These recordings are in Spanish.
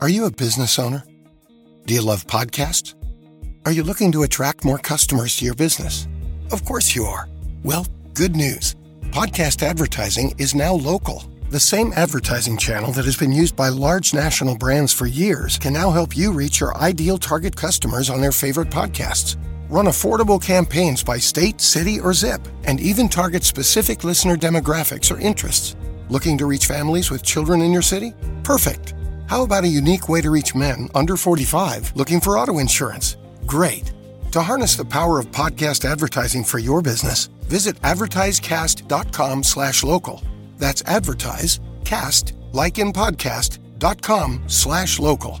Are you a business owner? Do you love podcasts? Are you looking to attract more customers to your business? Of course you are. Well, good news. Podcast advertising is now local. The same advertising channel that has been used by large national brands for years can now help you reach your ideal target customers on their favorite podcasts. Run affordable campaigns by state, city, or zip, and even target specific listener demographics or interests. Looking to reach families with children in your city? Perfect. How about a unique way to reach men under 45 looking for auto insurance? Great. To harness the power of podcast advertising for your business, visit advertisecast.com slash local. That's advertise, cast, like in podcast.com slash local.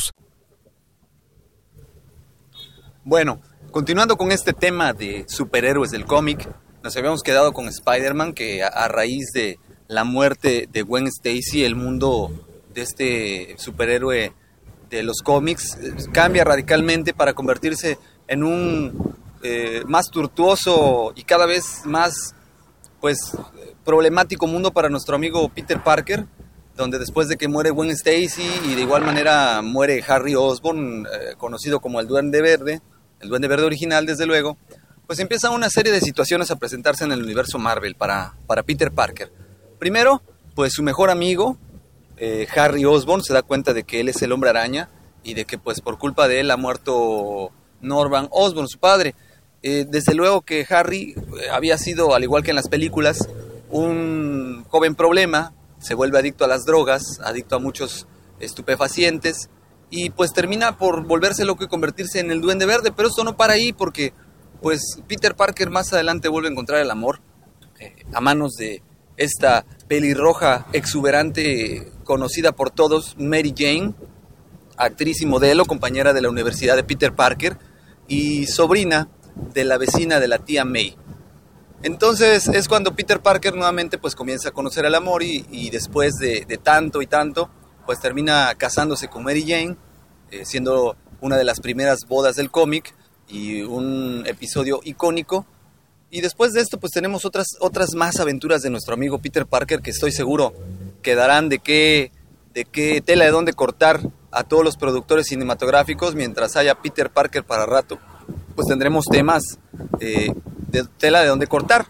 Bueno, continuando con este tema de superhéroes del cómic, nos habíamos quedado con Spider-Man, que a, raíz de la muerte de Gwen Stacy, el mundo de este superhéroe de los cómics eh, cambia radicalmente para convertirse en un eh, más tortuoso y cada vez más pues problemático mundo para nuestro amigo Peter Parker, donde después de que muere Gwen Stacy y de igual manera muere Harry Osborn, eh, conocido como el Duende Verde, el Duende Verde original desde luego, pues empieza una serie de situaciones a presentarse en el universo Marvel para, para Peter Parker. Primero, pues su mejor amigo, eh, Harry Osborn, se da cuenta de que él es el hombre araña y de que pues por culpa de él ha muerto Norman Osborn, su padre. Eh, desde luego que Harry había sido, al igual que en las películas, un joven problema, se vuelve adicto a las drogas, adicto a muchos estupefacientes y pues termina por volverse loco y convertirse en el duende verde, pero esto no para ahí porque pues Peter Parker más adelante vuelve a encontrar el amor eh, a manos de esta pelirroja exuberante conocida por todos, Mary Jane, actriz y modelo, compañera de la Universidad de Peter Parker y sobrina de la vecina de la tía May. Entonces es cuando Peter Parker nuevamente pues comienza a conocer el amor y, después de, tanto y tanto pues termina casándose con Mary Jane, eh, siendo una de las primeras bodas del cómic y un episodio icónico. Y después de esto pues tenemos otras, otras más aventuras de nuestro amigo Peter Parker que estoy seguro que darán de qué, de qué tela de dónde cortar a todos los productores cinematográficos mientras haya Peter Parker para rato. Pues tendremos temas eh, de tela de dónde cortar.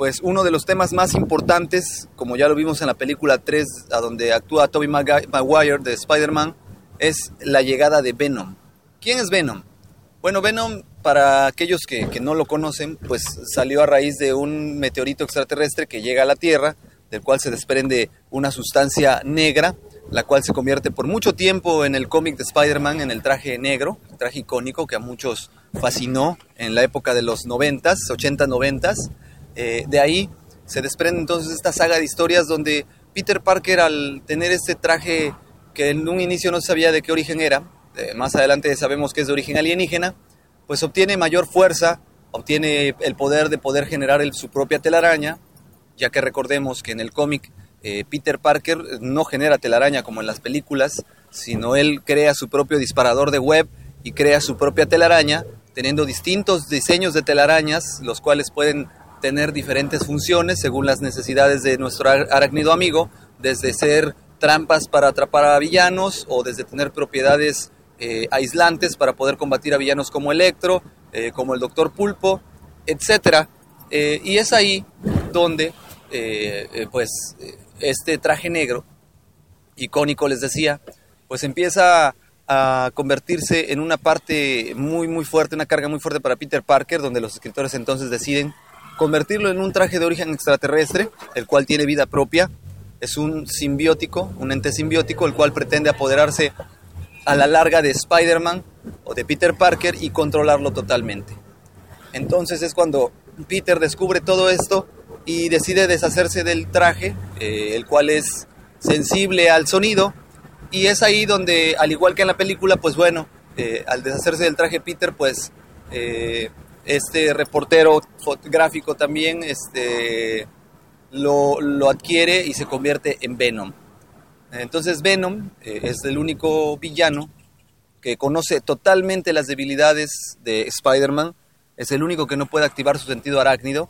Pues uno de los temas más importantes, como ya lo vimos en la película 3, a donde actúa Tobey Maguire de Spider-Man, es la llegada de Venom. ¿Quién es Venom? Bueno, Venom, para aquellos que, no lo conocen, pues salió a raíz de un meteorito extraterrestre que llega a la Tierra, del cual se desprende una sustancia negra, la cual se convierte por mucho tiempo en el cómic de Spider-Man en el traje negro, traje icónico que a muchos fascinó en la época de los 90s, 80, 90 de ahí se desprende entonces esta saga de historias donde Peter Parker al tener este traje que en un inicio no sabía de qué origen era, eh, más adelante sabemos que es de origen alienígena, pues obtiene mayor fuerza, obtiene el poder de poder generar su propia telaraña, ya que recordemos que en el cómic eh, Peter Parker no genera telaraña como en las películas, sino él crea su propio disparador de web y crea su propia telaraña, teniendo distintos diseños de telarañas, los cuales pueden tener diferentes funciones según las necesidades de nuestro arácnido amigo, desde ser trampas para atrapar a villanos o desde tener propiedades eh, aislantes para poder combatir a villanos como Electro, eh, como el Doctor Pulpo, etc. Eh, y es ahí donde pues este traje negro, icónico les decía, pues empieza a convertirse en una parte muy muy fuerte, una carga muy fuerte para Peter Parker, donde los escritores entonces deciden convertirlo en un traje de origen extraterrestre, el cual tiene vida propia, es un simbiótico, un ente simbiótico, el cual pretende apoderarse a la larga de Spider-Man o de Peter Parker y controlarlo totalmente. Entonces es cuando Peter descubre todo esto y decide deshacerse del traje, eh, el cual es sensible al sonido. Y es ahí donde, al igual que en la película, pues bueno, eh, al deshacerse del traje Peter, pues eh, este reportero fotográfico también este, lo, lo, adquiere y se convierte en Venom. Entonces Venom es el único villano que conoce totalmente las debilidades de Spider-Man, es el único que no puede activar su sentido arácnido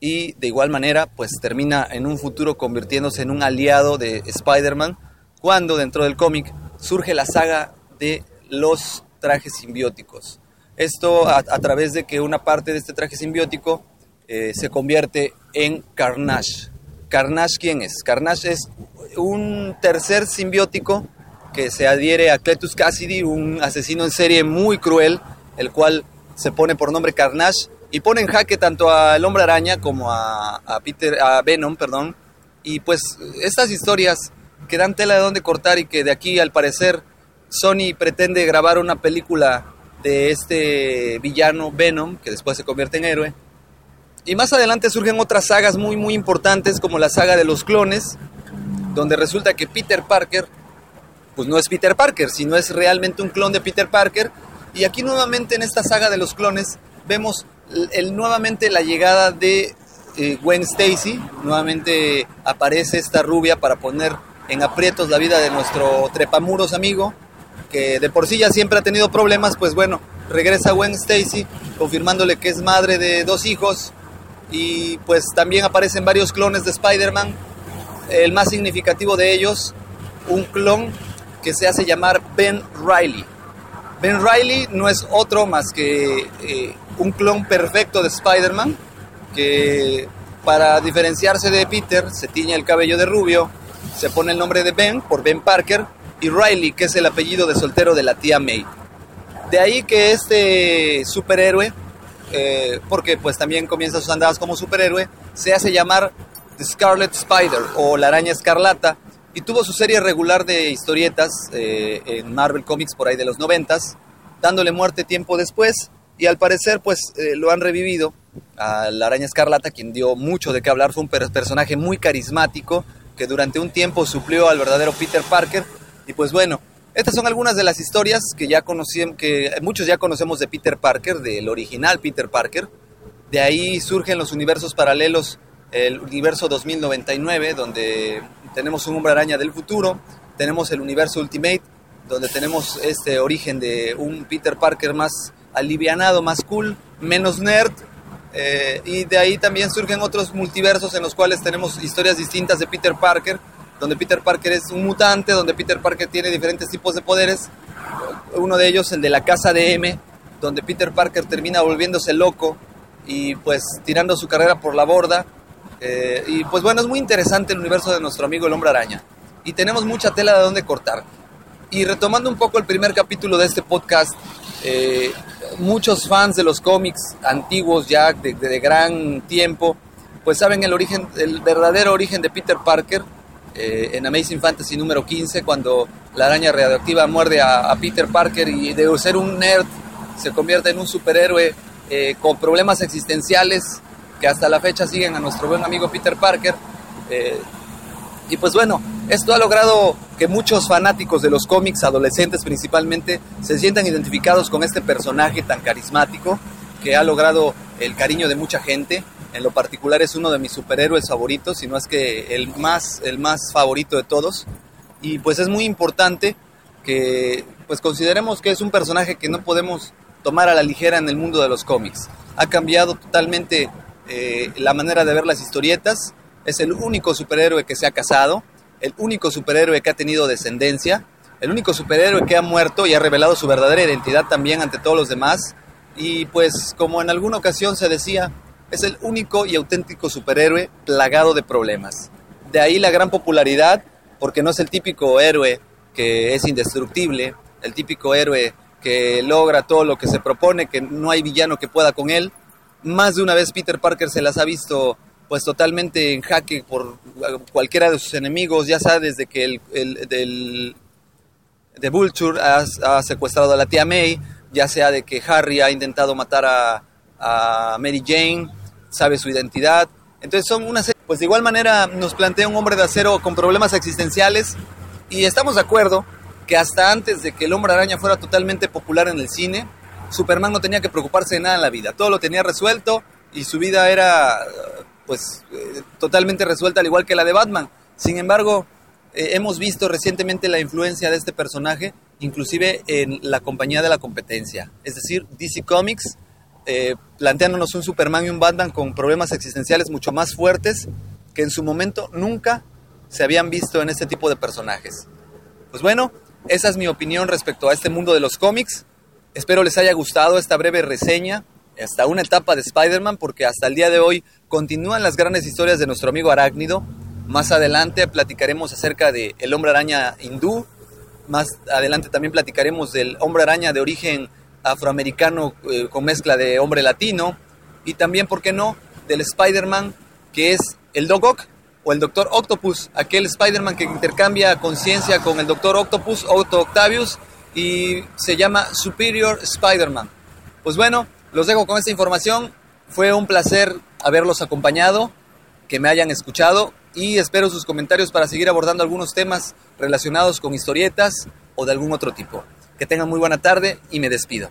y de igual manera pues termina en un futuro convirtiéndose en un aliado de Spider-Man cuando dentro del cómic surge la saga de los trajes simbióticos. Esto a, través de que una parte de este traje simbiótico eh, se convierte en Carnage. Carnage, ¿quién es? Carnage es un tercer simbiótico que se adhiere a Cletus Cassidy, un asesino en serie muy cruel, el cual se pone por nombre Carnage y pone en jaque tanto al Hombre Araña como a, Peter, a Venom, perdón. Y pues estas historias que dan tela de dónde cortar y que de aquí al parecer Sony pretende grabar una película de este villano Venom, que después se convierte en héroe. Y más adelante surgen otras sagas muy muy importantes como la saga de los clones, donde resulta que Peter Parker pues no es Peter Parker, sino es realmente un clon de Peter Parker. Y aquí nuevamente en esta saga de los clones vemos el, nuevamente la llegada de eh, Gwen Stacy, nuevamente aparece esta rubia para poner en aprietos la vida de nuestro trepamuros amigo, que de por sí ya siempre ha tenido problemas, pues bueno, regresa Gwen Stacy confirmándole que es madre de dos hijos y pues también aparecen varios clones de Spider-Man, el más significativo de ellos, un clon que se hace llamar Ben Riley. Ben Riley no es otro más que eh, un clon perfecto de Spider-Man, que para diferenciarse de Peter se tiñe el cabello de rubio, se pone el nombre de Ben por Ben Parker y Riley, que es el apellido de soltero de la tía May. De ahí que este superhéroe, eh, porque pues también comienza sus andadas como superhéroe, se hace llamar The Scarlet Spider o la araña escarlata, y tuvo su serie regular de historietas eh, en Marvel Comics por ahí de los noventas, dándole muerte tiempo después y al parecer pues eh, lo han revivido a la araña escarlata, quien dio mucho de qué hablar, fue un personaje muy carismático que durante un tiempo suplió al verdadero Peter Parker y pues bueno, estas son algunas de las historias que ya conocían, que muchos ya conocemos de Peter Parker, del original Peter Parker. De ahí surgen los universos paralelos, el universo 2099, donde tenemos un hombre araña del futuro, tenemos el universo Ultimate, donde tenemos este origen de un Peter Parker más alivianado, más cool, menos nerd. Eh, y de ahí también surgen otros multiversos en los cuales tenemos historias distintas de Peter Parker, donde Peter Parker es un mutante, donde Peter Parker tiene diferentes tipos de poderes. Uno de ellos, el de la casa de M, donde Peter Parker termina volviéndose loco y pues tirando su carrera por la borda eh, y pues bueno, es muy interesante el universo de nuestro amigo el hombre araña. Y tenemos mucha tela de dónde cortar. Y retomando un poco el primer capítulo de este podcast, eh, muchos fans de los cómics antiguos ya de, gran tiempo, pues saben el origen, el verdadero origen de Peter Parker eh, en Amazing Fantasy número 15, cuando la araña radioactiva muerde a, Peter Parker y de ser un nerd se convierte en un superhéroe con problemas existenciales que hasta la fecha siguen a nuestro buen amigo Peter Parker. Eh, y pues bueno, esto ha logrado que muchos fanáticos de los cómics, adolescentes principalmente, se sientan identificados con este personaje tan carismático que ha logrado el cariño de mucha gente. En lo particular es uno de mis superhéroes favoritos, si no es que el más, el más favorito de todos. Y pues es muy importante que pues consideremos que es un personaje que no podemos tomar a la ligera en el mundo de los cómics. Ha cambiado totalmente eh, la manera de ver las historietas. Es el único superhéroe que se ha casado, el único superhéroe que ha tenido descendencia, el único superhéroe que ha muerto y ha revelado su verdadera identidad también ante todos los demás. Y pues como en alguna ocasión se decía, es el único y auténtico superhéroe plagado de problemas. De ahí la gran popularidad, porque no es el típico héroe que es indestructible, el típico héroe que logra todo lo que se propone, que no hay villano que pueda con él, más de una vez Peter Parker se las ha visto pues totalmente en jaque por cualquiera de sus enemigos, ya sea desde que el, el del, de Vulture ha, secuestrado a la tía May, ya sea de que Harry ha intentado matar a, Mary Jane, sabe su identidad. Entonces son una serie, pues de igual manera nos plantea un hombre de acero con problemas existenciales y estamos de acuerdo que hasta antes de que el hombre araña fuera totalmente popular en el cine, Superman no tenía que preocuparse de nada en la vida, todo lo tenía resuelto y su vida era pues eh, totalmente resuelta al igual que la de Batman. Sin embargo, eh, hemos visto recientemente la influencia de este personaje, inclusive en la compañía de la competencia, es decir, DC Comics eh, planteándonos un Superman y un Batman con problemas existenciales mucho más fuertes que en su momento nunca se habían visto en este tipo de personajes. Pues bueno, esa es mi opinión respecto a este mundo de los cómics. Espero les haya gustado esta breve reseña, hasta una etapa de Spider-Man, porque hasta el día de hoy continúan las grandes historias de nuestro amigo Arácnido. Más adelante platicaremos acerca de El hombre araña hindú. Más adelante también platicaremos del hombre araña de origen afroamericano eh, con mezcla de hombre latino y también, ¿por qué no?, del Spider-Man que es el Doc Ock o el Doctor Octopus, aquel Spider-Man que intercambia conciencia con el Doctor Octopus, Otto Octavius, y se llama Superior Spider-Man. Pues bueno, los dejo con esta información. Fue un placer haberlos acompañado, que me hayan escuchado y espero sus comentarios para seguir abordando algunos temas relacionados con historietas o de algún otro tipo. Que tengan muy buena tarde y me despido.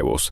huevos.